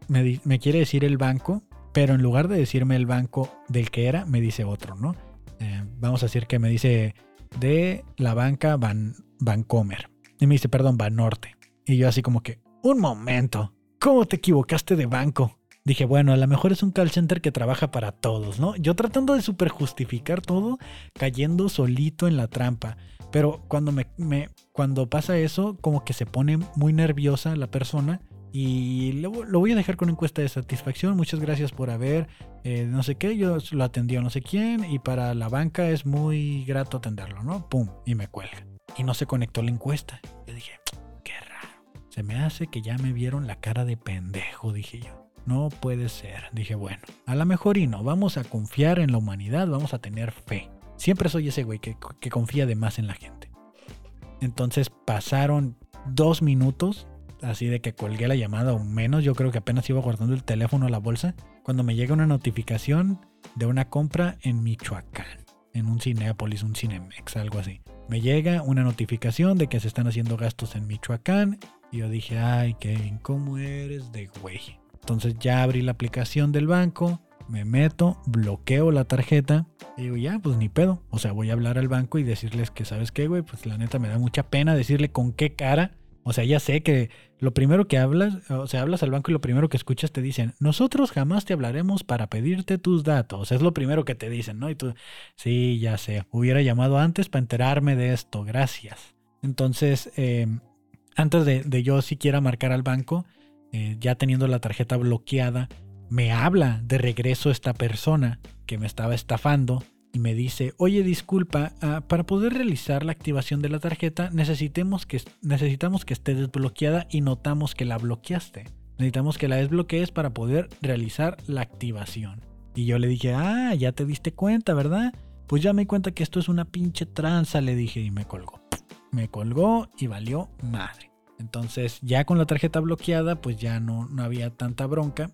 me, quiere decir el banco, pero en lugar de decirme el banco del que era, me dice otro, ¿no? Eh, vamos a decir que me dice de la banca Van, Vancomer. Y me dice, perdón, Banorte. Y yo así como que, un momento, ¿cómo te equivocaste de banco? Dije, bueno, a lo mejor es un call center que trabaja para todos, ¿no? Yo tratando de super justificar todo, cayendo solito en la trampa. Pero cuando, me, cuando pasa eso, como que se pone muy nerviosa la persona. Y lo, voy a dejar con encuesta de satisfacción. Muchas gracias por haber, eh, no sé qué, yo lo atendió no sé quién. Y para la banca es muy grato atenderlo, ¿no? Pum, y me cuelga. Y no se conectó la encuesta. Yo dije, qué raro. Se me hace que ya me vieron la cara de pendejo, dije yo. No puede ser. Dije, bueno, a lo mejor y no. Vamos a confiar en la humanidad, vamos a tener fe. Siempre soy ese güey que, confía de más en la gente. Entonces pasaron dos minutos, así de que colgué la llamada o menos. Yo creo que apenas iba guardando el teléfono a la bolsa. Cuando me llega una notificación de una compra en Michoacán, en un Cinepolis, un Cinemex, algo así. Me llega una notificación de que se están haciendo gastos en Michoacán. Y yo dije, ay, Kevin, ¿cómo eres de güey? Entonces ya abrí la aplicación del banco, me meto, bloqueo la tarjeta y digo, ya, pues ni pedo. O sea, voy a hablar al banco y decirles que, ¿sabes qué, güey? Pues la neta me da mucha pena decirle con qué cara. O sea, ya sé que lo primero que hablas, o sea, hablas al banco y lo primero que escuchas te dicen, nosotros jamás te hablaremos para pedirte tus datos. Es lo primero que te dicen, ¿no? Y tú, sí, ya sé, hubiera llamado antes para enterarme de esto, gracias. Entonces, eh, antes de, de yo siquiera marcar al banco, eh, ya teniendo la tarjeta bloqueada, me habla de regreso esta persona que me estaba estafando y me dice, oye disculpa, ah, para poder realizar la activación de la tarjeta necesitemos que, necesitamos que esté desbloqueada y notamos que la bloqueaste. Necesitamos que la desbloquees para poder realizar la activación. Y yo le dije, ah, ya te diste cuenta, ¿verdad? Pues ya me di cuenta que esto es una pinche tranza, le dije y me colgó. Me colgó y valió madre. Entonces, ya con la tarjeta bloqueada, pues ya no, no había tanta bronca.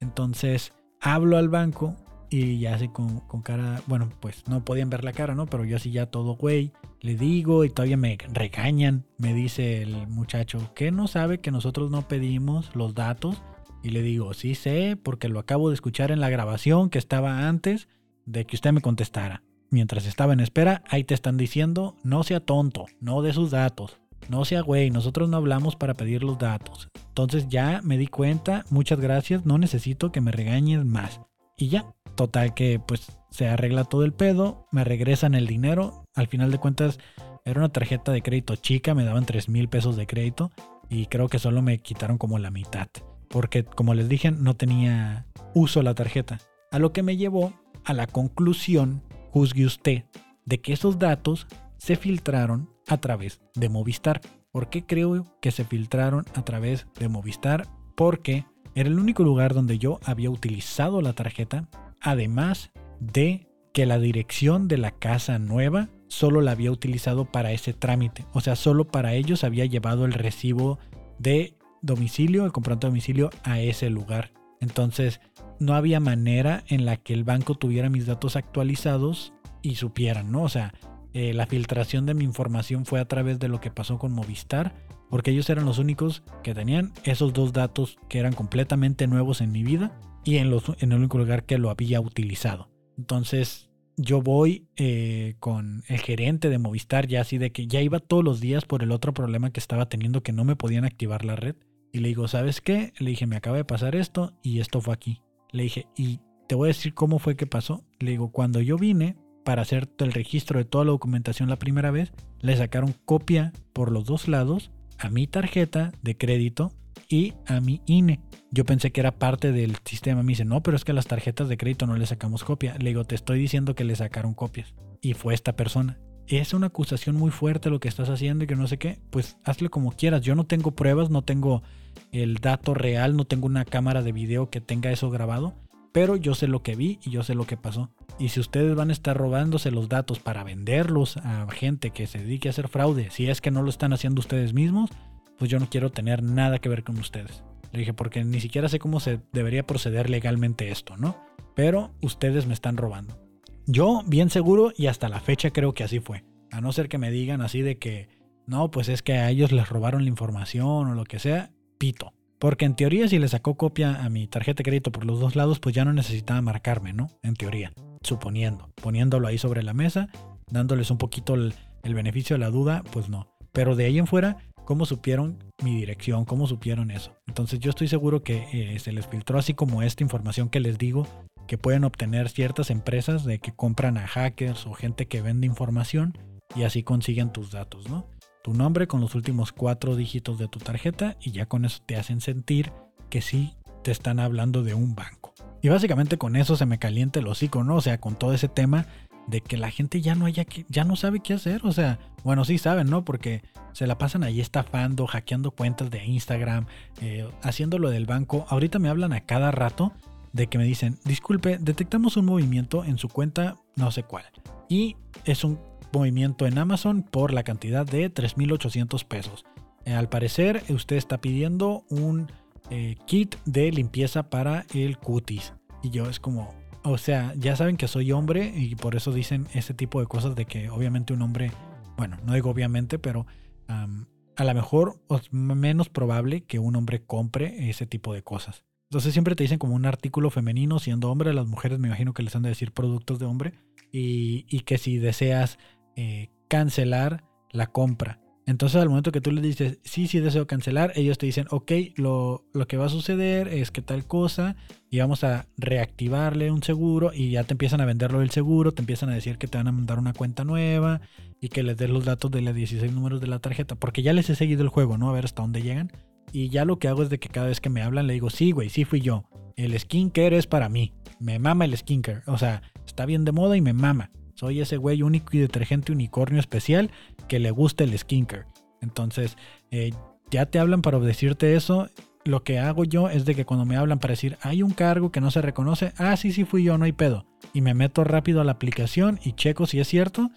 Entonces, hablo al banco y ya así con, cara, bueno, pues no podían ver la cara, ¿no? Pero yo así ya todo güey, le digo y todavía me regañan, me dice el muchacho, que no sabe que nosotros no pedimos los datos. Y le digo, sí sé, porque lo acabo de escuchar en la grabación que estaba antes de que usted me contestara. Mientras estaba en espera, ahí te están diciendo, no sea tonto, no de sus datos. No sea güey, nosotros no hablamos para pedir los datos. Entonces ya me di cuenta, muchas gracias, no necesito que me regañes más. Y ya, total que pues se arregla todo el pedo, me regresan el dinero. Al final de cuentas era una tarjeta de crédito chica, me daban 3 mil pesos de crédito y creo que solo me quitaron como la mitad. Porque como les dije, no tenía uso la tarjeta. A lo que me llevó a la conclusión, juzgue usted, de que esos datos se filtraron a través de Movistar. ¿Por qué creo que se filtraron a través de Movistar? Porque era el único lugar donde yo había utilizado la tarjeta, además de que la dirección de la casa nueva solo la había utilizado para ese trámite. O sea, solo para ellos había llevado el recibo de domicilio, el comprante de domicilio a ese lugar. Entonces, no había manera en la que el banco tuviera mis datos actualizados y supieran, ¿no? O sea, eh, la filtración de mi información fue a través de lo que pasó con Movistar, porque ellos eran los únicos que tenían esos dos datos que eran completamente nuevos en mi vida y en, el único lugar que lo había utilizado. Entonces, yo voy eh, con el gerente de Movistar ya así de que ya iba todos los días por el otro problema que estaba teniendo que no me podían activar la red. Y le digo, ¿sabes qué? Le dije, me acaba de pasar esto y esto fue aquí. Le dije, y te voy a decir cómo fue que pasó. Le digo, cuando yo vine para hacer el registro de toda la documentación la primera vez, le sacaron copia por los dos lados a mi tarjeta de crédito y a mi INE. Yo pensé que era parte del sistema. Me dice, no, pero es que a las tarjetas de crédito no le sacamos copia. Le digo, te estoy diciendo que le sacaron copias. Y fue esta persona. Es una acusación muy fuerte lo que estás haciendo y que no sé qué. Pues hazle como quieras. Yo no tengo pruebas, no tengo el dato real, no tengo una cámara de video que tenga eso grabado. Pero yo sé lo que vi y yo sé lo que pasó. Y si ustedes van a estar robándose los datos para venderlos a gente que se dedique a hacer fraude, si es que no lo están haciendo ustedes mismos, pues yo no quiero tener nada que ver con ustedes. Le dije, porque ni siquiera sé cómo se debería proceder legalmente esto, ¿no? Pero ustedes me están robando. Yo, bien seguro, y hasta la fecha creo que así fue. A no ser que me digan así de que, no, pues es que a ellos les robaron la información o lo que sea, pito. Porque en teoría si le sacó copia a mi tarjeta de crédito por los dos lados, pues ya no necesitaba marcarme, ¿no? En teoría, suponiendo, poniéndolo ahí sobre la mesa, dándoles un poquito el, beneficio de la duda, pues no. Pero de ahí en fuera, ¿Cómo supieron mi dirección? ¿Cómo supieron eso? Entonces yo estoy seguro que eh, se les filtró así como esta información que les digo que pueden obtener ciertas empresas de que compran a hackers o gente que vende información y así consiguen tus datos, ¿no? Tu nombre con los últimos cuatro dígitos de tu tarjeta y ya con eso te hacen sentir que sí te están hablando de un banco. Y básicamente con eso se me calienta el hocico, ¿no? O sea, con todo ese tema de que la gente ya no haya que, ya no sabe qué hacer. O sea, bueno, sí saben, ¿no? Porque se la pasan ahí estafando, hackeando cuentas de Instagram, eh, haciendo lo del banco. Ahorita me hablan a cada rato de que me dicen, disculpe, detectamos un movimiento en su cuenta, no sé cuál. Y es un movimiento en Amazon por la cantidad de 3.800 pesos. Eh, al parecer, usted está pidiendo un eh, kit de limpieza para el cutis. Y yo es como, o sea, ya saben que soy hombre y por eso dicen ese tipo de cosas de que obviamente un hombre, bueno, no digo obviamente, pero a lo mejor es menos probable que un hombre compre ese tipo de cosas. Entonces siempre te dicen como un artículo femenino, siendo hombre, las mujeres me imagino que les han de decir productos de hombre y, que si deseas eh, cancelar la compra entonces al momento que tú les dices, sí, sí deseo cancelar, ellos te dicen, ok, lo, lo, que va a suceder es que tal cosa y vamos a reactivarle un seguro y ya te empiezan a venderlo del seguro, te empiezan a decir que te van a mandar una cuenta nueva y que les des los datos de los 16 números de la tarjeta, porque ya les he seguido el juego, ¿no? A ver hasta dónde llegan. Y ya lo que hago es de que cada vez que me hablan le digo, sí, güey, sí fui yo. El skincare es para mí. Me mama el skincare. O sea, está bien de moda y me mama. Soy ese güey único y detergente unicornio especial que le gusta el skincare. Entonces, eh, ya te hablan para decirte eso. Lo que hago yo es de que cuando me hablan para decir, hay un cargo que no se reconoce, ah, sí, sí fui yo, no hay pedo. Y me meto rápido a la aplicación y checo si es cierto.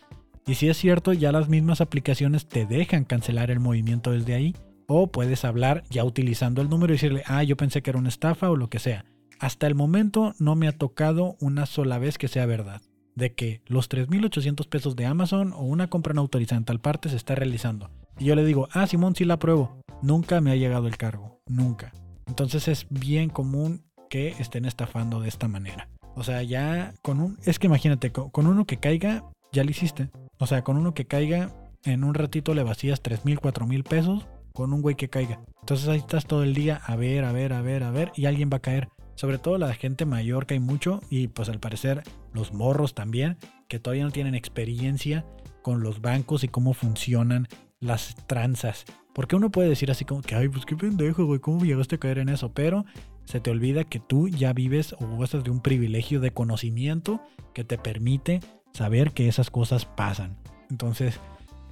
Y si es cierto, ya las mismas aplicaciones te dejan cancelar el movimiento desde ahí. O puedes hablar ya utilizando el número y decirle, ah, yo pensé que era una estafa o lo que sea. Hasta el momento no me ha tocado una sola vez que sea verdad de que los 3.800 pesos de Amazon o una compra no autorizada en tal parte se está realizando. Y yo le digo, ah, Simón, sí la apruebo. Nunca me ha llegado el cargo, nunca. Entonces es bien común que estén estafando de esta manera. O sea, ya con un... Es que imagínate, con uno que caiga, ya lo hiciste. O sea, con uno que caiga, en un ratito le vacías 3.000, 4.000 pesos con un güey que caiga. Entonces ahí estás todo el día a ver, a ver, a ver, a ver, y alguien va a caer sobre todo la gente mayor que hay mucho y pues al parecer los morros también, que todavía no tienen experiencia con los bancos y cómo funcionan las tranzas. Porque uno puede decir así como que, ay, pues qué pendejo, güey, ¿cómo llegaste a caer en eso? Pero se te olvida que tú ya vives o gozas de un privilegio de conocimiento que te permite saber que esas cosas pasan. Entonces,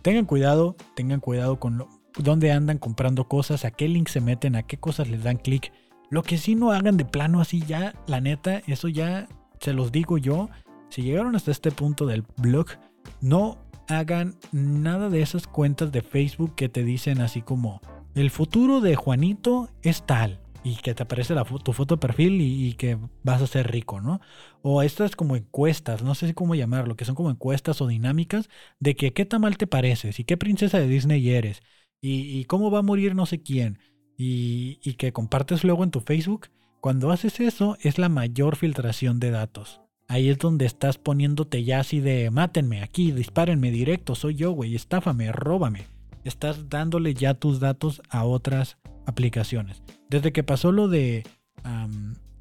tengan cuidado, tengan cuidado con lo, dónde andan comprando cosas, a qué link se meten, a qué cosas les dan clic lo que sí no hagan de plano así ya, la neta, eso ya se los digo yo. Si llegaron hasta este punto del blog, no hagan nada de esas cuentas de Facebook que te dicen así como, el futuro de Juanito es tal y que te aparece la, tu foto de perfil y, que vas a ser rico, ¿no? O estas como encuestas, no sé cómo llamarlo, que son como encuestas o dinámicas de que qué tan mal te pareces y qué princesa de Disney eres y, cómo va a morir no sé quién y, que compartes luego en tu Facebook. Cuando haces eso es la mayor filtración de datos. Ahí es donde estás poniéndote ya así de mátenme aquí, dispárenme directo, soy yo, güey, estáfame, róbame. Estás dándole ya tus datos a otras aplicaciones. Desde que pasó lo de,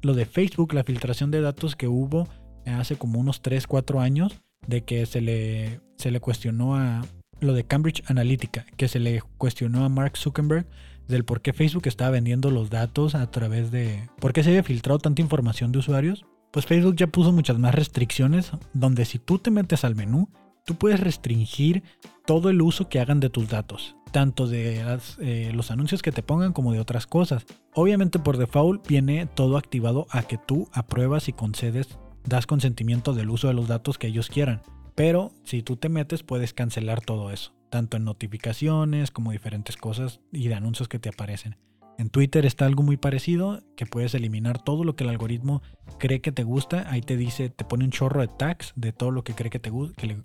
lo de Facebook, la filtración de datos que hubo hace como unos 3, 4 años, de que se le, se le cuestionó a lo de Cambridge Analytica, que se le cuestionó a Mark Zuckerberg del por qué Facebook estaba vendiendo los datos a través de... ¿Por qué se había filtrado tanta información de usuarios? Pues Facebook ya puso muchas más restricciones donde si tú te metes al menú, tú puedes restringir todo el uso que hagan de tus datos tanto de eh, los anuncios que te pongan como de otras cosas. Obviamente por default viene todo activado a que tú apruebas y concedes, das consentimiento del uso de los datos que ellos quieran. Pero si tú te metes puedes cancelar todo eso, tanto en notificaciones como diferentes cosas y de anuncios que te aparecen. En Twitter está algo muy parecido, que puedes eliminar todo lo que el algoritmo cree que te gusta. Ahí te dice, te pone un chorro de tags de todo lo que cree que te,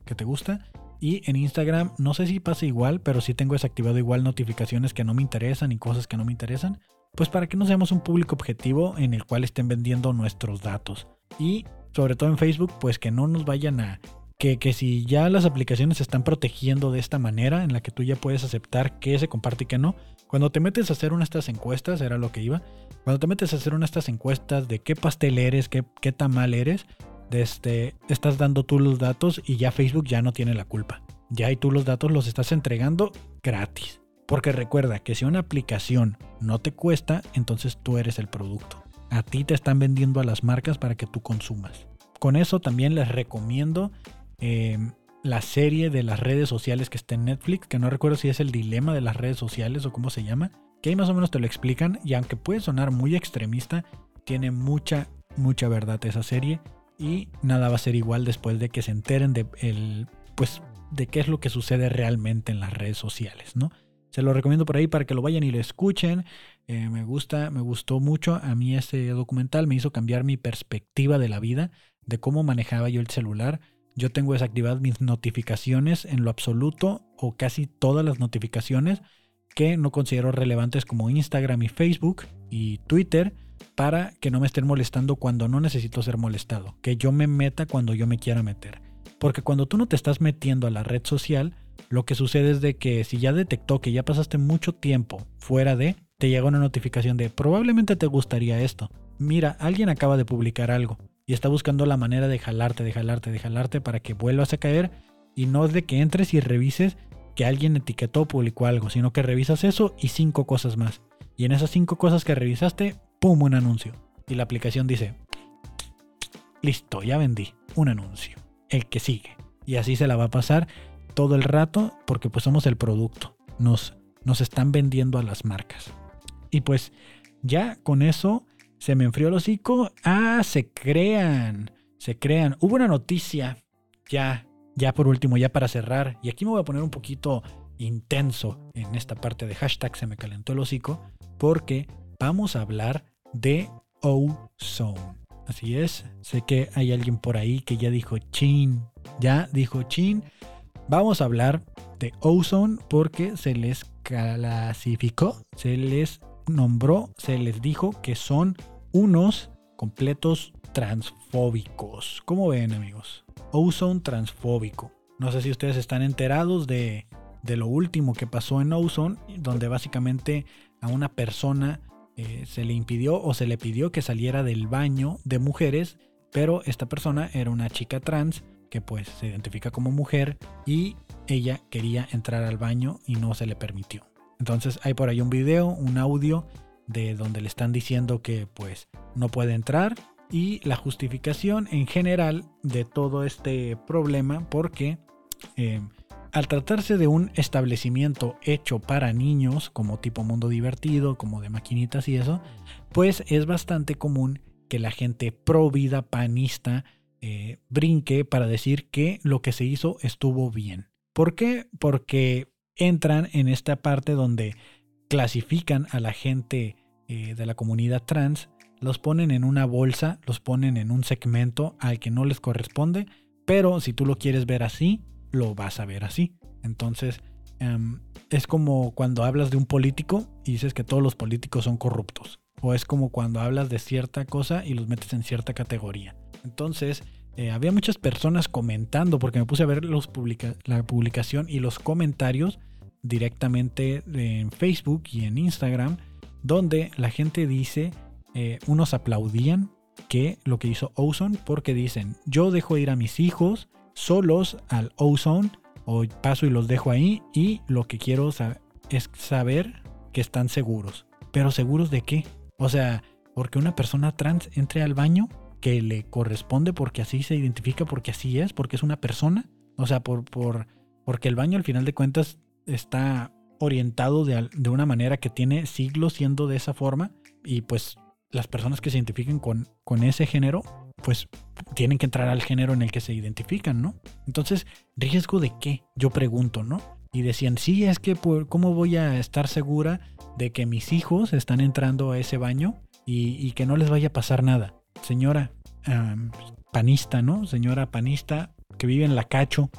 que te gusta y en Instagram, no sé si pasa igual, pero sí tengo desactivado igual notificaciones que no me interesan y cosas que no me interesan. Pues para que no seamos un público objetivo en el cual estén vendiendo nuestros datos. Y sobre todo en Facebook, pues que no nos vayan a... Que, que si ya las aplicaciones se están protegiendo de esta manera, en la que tú ya puedes aceptar qué se comparte y qué no, cuando te metes a hacer una de estas encuestas, era lo que iba, cuando te metes a hacer una de estas encuestas de qué pastel eres, qué, qué tamal eres, este, estás dando tú los datos y ya Facebook ya no tiene la culpa. Ya y tú los datos los estás entregando gratis. Porque recuerda que si una aplicación no te cuesta, entonces tú eres el producto. A ti te están vendiendo a las marcas para que tú consumas. Con eso también les recomiendo em, la serie de las redes sociales que está en Netflix, que no recuerdo si es el dilema de las redes sociales o cómo se llama, que ahí más o menos te lo explican y aunque puede sonar muy extremista, tiene mucha, mucha verdad esa serie y nada va a ser igual después de que se enteren de el, pues, de qué es lo que sucede realmente en las redes sociales, ¿no? Se lo recomiendo por ahí para que lo vayan y lo escuchen. Eh, me gusta, me gustó mucho. A mí ese documental me hizo cambiar mi perspectiva de la vida, de cómo manejaba yo el celular. Yo tengo desactivadas mis notificaciones en lo absoluto o casi todas las notificaciones que no considero relevantes como Instagram y Facebook y Twitter para que no me estén molestando cuando no necesito ser molestado, que yo me meta cuando yo me quiera meter. Porque cuando tú no te estás metiendo a la red social, lo que sucede es de que si ya detectó que ya pasaste mucho tiempo fuera de, te llega una notificación de probablemente te gustaría esto. Mira, alguien acaba de publicar algo y está buscando la manera de jalarte, de jalarte, de jalarte para que vuelvas a caer y no es de que entres y revises que alguien etiquetó o publicó algo, sino que revisas eso y cinco cosas más. Y en esas cinco cosas que revisaste, ¡pum! un anuncio. Y la aplicación dice, listo, ya vendí un anuncio. El que sigue. Y así se la va a pasar todo el rato porque pues somos el producto. Nos, nos están vendiendo a las marcas. Y pues ya con eso se me enfrió el hocico. Ah, se crean. Se crean. Hubo una noticia ya, ya por último, ya para cerrar. Y aquí me voy a poner un poquito intenso en esta parte de hashtag se me calentó el hocico porque vamos a hablar de Ozone. Así es, sé que hay alguien por ahí que ya dijo chin, ya dijo chin. Vamos a hablar de Ozone porque se les clasificó, se les nombró, se les dijo que son unos completos transfóbicos. ¿Cómo ven amigos? Ozone transfóbico. No sé si ustedes están enterados de, de lo último que pasó en Ozone, donde básicamente a una persona eh, se le impidió o se le pidió que saliera del baño de mujeres, pero esta persona era una chica trans que pues se identifica como mujer y ella quería entrar al baño y no se le permitió. Entonces hay por ahí un video, un audio de donde le están diciendo que pues no puede entrar y la justificación en general de todo este problema porque eh, al tratarse de un establecimiento hecho para niños, como tipo mundo divertido, como de maquinitas y eso, pues es bastante común que la gente pro vida panista eh, brinque para decir que lo que se hizo estuvo bien. ¿Por qué? Porque entran en esta parte donde clasifican a la gente eh, de la comunidad trans, los ponen en una bolsa, los ponen en un segmento al que no les corresponde, pero si tú lo quieres ver así, lo vas a ver así. Entonces, em, es como cuando hablas de un político y dices que todos los políticos son corruptos. O es como cuando hablas de cierta cosa y los metes en cierta categoría. Entonces, eh, había muchas personas comentando, porque me puse a ver la publicación y los comentarios directamente en Facebook y en Instagram, donde la gente dice, eh, unos aplaudían que lo que hizo Ozone, porque dicen, yo dejo ir a mis hijos solos al Ozone, o paso y los dejo ahí, y lo que quiero es saber que están seguros. ¿Pero seguros de qué? O sea, porque una persona trans entre al baño que le corresponde porque así se identifica, porque así es, porque es una persona. O sea, por, por, porque el baño al final de cuentas está orientado de, de, una manera que tiene siglos siendo de esa forma y pues las personas que se identifiquen con, con ese género pues tienen que entrar al género en el que se identifican, ¿no? Entonces, ¿riesgo de qué? Yo pregunto, ¿no? Y decían, sí, es que por, ¿cómo voy a estar segura de que mis hijos están entrando a ese baño y, que no les vaya a pasar nada? Señora panista, ¿no? Señora panista que vive en la Cacho.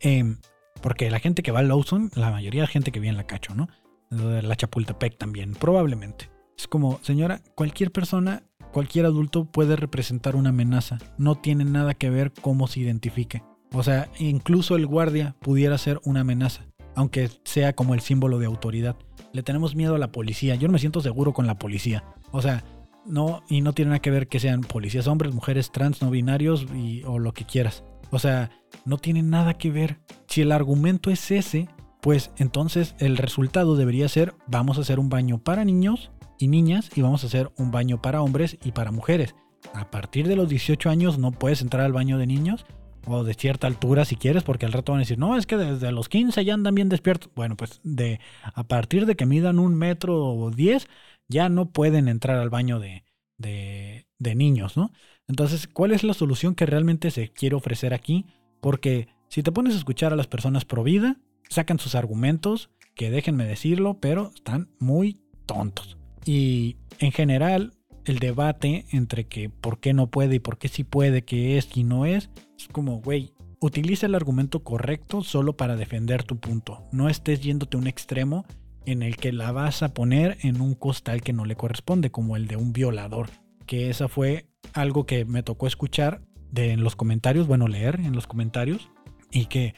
Em, porque la gente que va al Lawson, la mayoría de gente que vive en la Cacho, ¿no? La Chapultepec también, probablemente. Es como, señora, cualquier persona, cualquier adulto puede representar una amenaza. No tiene nada que ver cómo se identifique. O sea, incluso el guardia pudiera ser una amenaza, aunque sea como el símbolo de autoridad. Le tenemos miedo a la policía. Yo no me siento seguro con la policía. O sea, no, y no tiene nada que ver que sean policías hombres, mujeres trans, no binarios o lo que quieras. O sea, no tiene nada que ver. Si el argumento es ese, pues entonces el resultado debería ser vamos a hacer un baño para niños y niñas y vamos a hacer un baño para hombres y para mujeres. A partir de los 18 años no puedes entrar al baño de niños o de cierta altura si quieres, porque al rato van a decir, no, es que desde los 15 ya andan bien despiertos. Bueno, pues de a partir de que midan un metro o 10, ya no pueden entrar al baño de, de, niños, ¿no? Entonces, ¿cuál es la solución que realmente se quiere ofrecer aquí? Porque si te pones a escuchar a las personas pro vida, sacan sus argumentos, que déjenme decirlo, pero están muy tontos. Y en general, el debate entre que por qué no puede y por qué sí puede, qué es y no es, es como, güey, utiliza el argumento correcto solo para defender tu punto. No estés yéndote a un extremo en el que la vas a poner en un costal que no le corresponde, como el de un violador. Que esa fue algo que me tocó escuchar de, en los comentarios, bueno, leer en los comentarios, y que,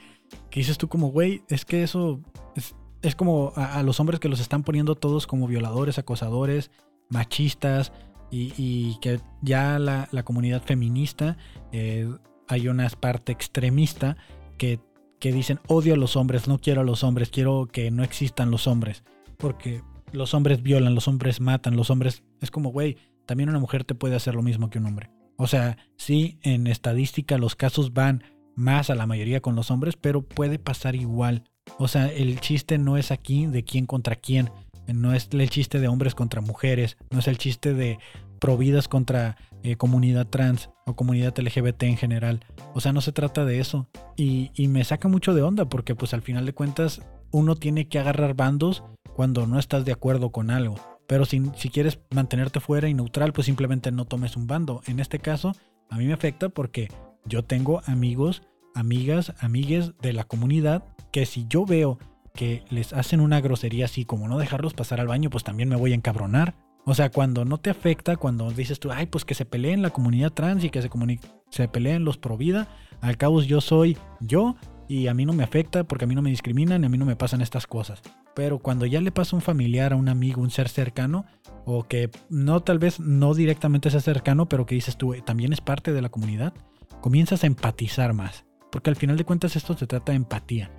dices tú como, güey, es que eso es, como a, los hombres que los están poniendo todos como violadores, acosadores, machistas, y, que ya la, comunidad feminista, eh, hay una parte extremista que que dicen odio a los hombres, no quiero a los hombres, quiero que no existan los hombres. Porque los hombres violan, los hombres matan, los hombres... Es como, güey, también una mujer te puede hacer lo mismo que un hombre. O sea, sí, en estadística los casos van más a la mayoría con los hombres, pero puede pasar igual. O sea, el chiste no es aquí de quién contra quién. No es el chiste de hombres contra mujeres. No es el chiste de providas contra eh, comunidad trans o comunidad LGBT en general. O sea, no se trata de eso. Y, me saca mucho de onda porque pues al final de cuentas uno tiene que agarrar bandos cuando no estás de acuerdo con algo. Pero si, quieres mantenerte fuera y neutral, pues simplemente no tomes un bando. En este caso, a mí me afecta porque yo tengo amigos, amigas, amigues de la comunidad que si yo veo que les hacen una grosería así como no dejarlos pasar al baño, pues también me voy a encabronar. O sea, cuando no te afecta, cuando dices tú, ay, pues que se peleen la comunidad trans y que se, se peleen los pro vida, al cabo yo soy yo y a mí no me afecta porque a mí no me discriminan y a mí no me pasan estas cosas. Pero cuando ya le pasa a un familiar, a un amigo, un ser cercano, o que no tal vez no directamente sea cercano, pero que dices tú, también es parte de la comunidad, comienzas a empatizar más. Porque al final de cuentas esto se trata de empatía.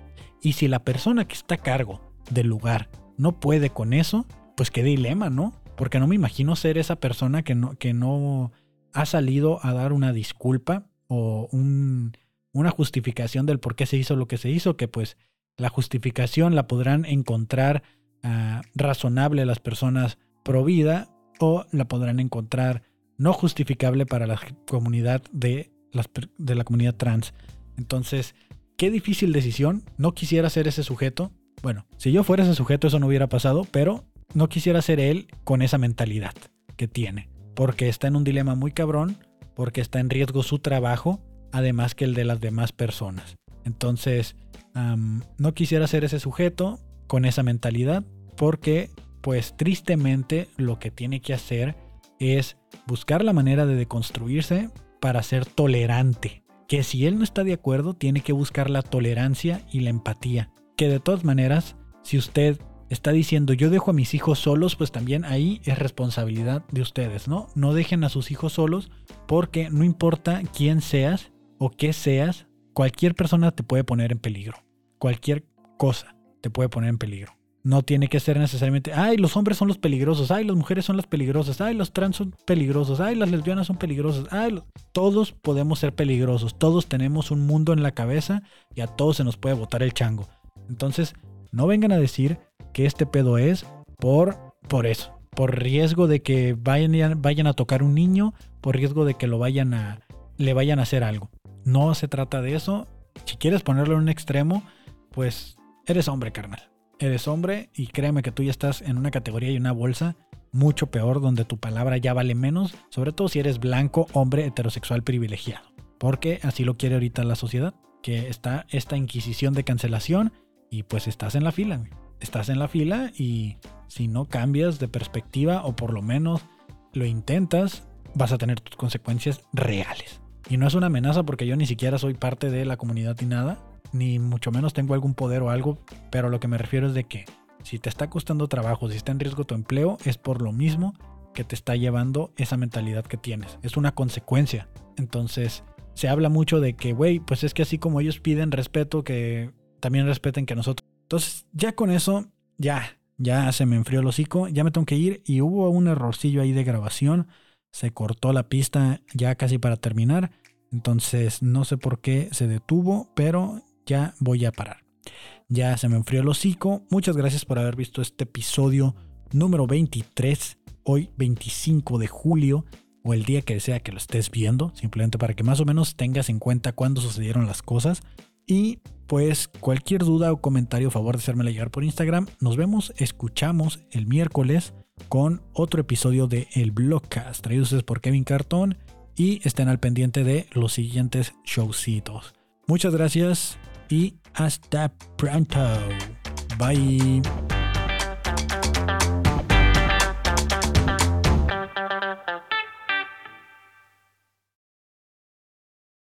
Y si la persona que está a cargo del lugar no puede con eso, pues qué dilema, ¿no? Porque no me imagino ser esa persona que no, que no ha salido a dar una disculpa o una justificación del por qué se hizo lo que se hizo, que pues la justificación la podrán encontrar ah, razonable las personas pro vida o la podrán encontrar no justificable para la comunidad de, la comunidad trans. Entonces, qué difícil decisión. No quisiera ser ese sujeto, Bueno, si yo fuera ese sujeto eso no hubiera pasado, pero no quisiera ser él con esa mentalidad que tiene. Porque está en un dilema muy cabrón, porque está en riesgo su trabajo, además que el de las demás personas. Entonces, no quisiera ser ese sujeto con esa mentalidad, porque pues tristemente lo que tiene que hacer es buscar la manera de deconstruirse para ser tolerante. Que si él no está de acuerdo, tiene que buscar la tolerancia y la empatía. Que de todas maneras, si usted está diciendo yo dejo a mis hijos solos, pues también ahí es responsabilidad de ustedes, ¿no? No dejen a sus hijos solos porque no importa quién seas o qué seas, cualquier persona te puede poner en peligro. Cualquier cosa te puede poner en peligro. No tiene que ser necesariamente, ay, los hombres son los peligrosos, ay, las mujeres son las peligrosas, ay, los trans son peligrosos, ay, las lesbianas son peligrosas, ay, todos podemos ser peligrosos, todos tenemos un mundo en la cabeza y a todos se nos puede botar el chango. Entonces, no vengan a decir que este pedo es por, por eso, por riesgo de que vayan, vayan a tocar un niño, por riesgo de que lo vayan a, le vayan a hacer algo. No se trata de eso. Si quieres ponerlo en un extremo, pues eres hombre, carnal eres hombre y créeme que tú ya estás en una categoría y una bolsa mucho peor donde tu palabra ya vale menos, sobre todo si eres blanco, hombre, heterosexual privilegiado. Porque así lo quiere ahorita la sociedad, que está esta inquisición de cancelación y pues estás en la fila. Estás en la fila y si no cambias de perspectiva o por lo menos lo intentas, vas a tener tus consecuencias reales. Y no es una amenaza porque yo ni siquiera soy parte de la comunidad ni nada ni mucho menos tengo algún poder o algo, pero lo que me refiero es de que si te está costando trabajo, si está en riesgo tu empleo, es por lo mismo que te está llevando esa mentalidad que tienes. Es una consecuencia. Entonces, se habla mucho de que, güey, pues es que así como ellos piden respeto, que también respeten que nosotros. Entonces, ya con eso, ya, ya se me enfrió el hocico, ya me tengo que ir y hubo un errorcillo ahí de grabación. Se cortó la pista ya casi para terminar. Entonces, no sé por qué se detuvo, pero ya voy a parar. Ya se me enfrió el hocico. Muchas gracias por haber visto este episodio número 23, hoy 25 de julio, o el día que sea que lo estés viendo, simplemente para que más o menos tengas en cuenta cuándo sucedieron las cosas. Y pues cualquier duda o comentario, favor de hacérmela llegar por Instagram. Nos vemos, escuchamos el miércoles con otro episodio de El Blogcast, traído ustedes por Kevin Cartón. Y estén al pendiente de los siguientes showcitos. Muchas gracias y hasta pronto. Bye.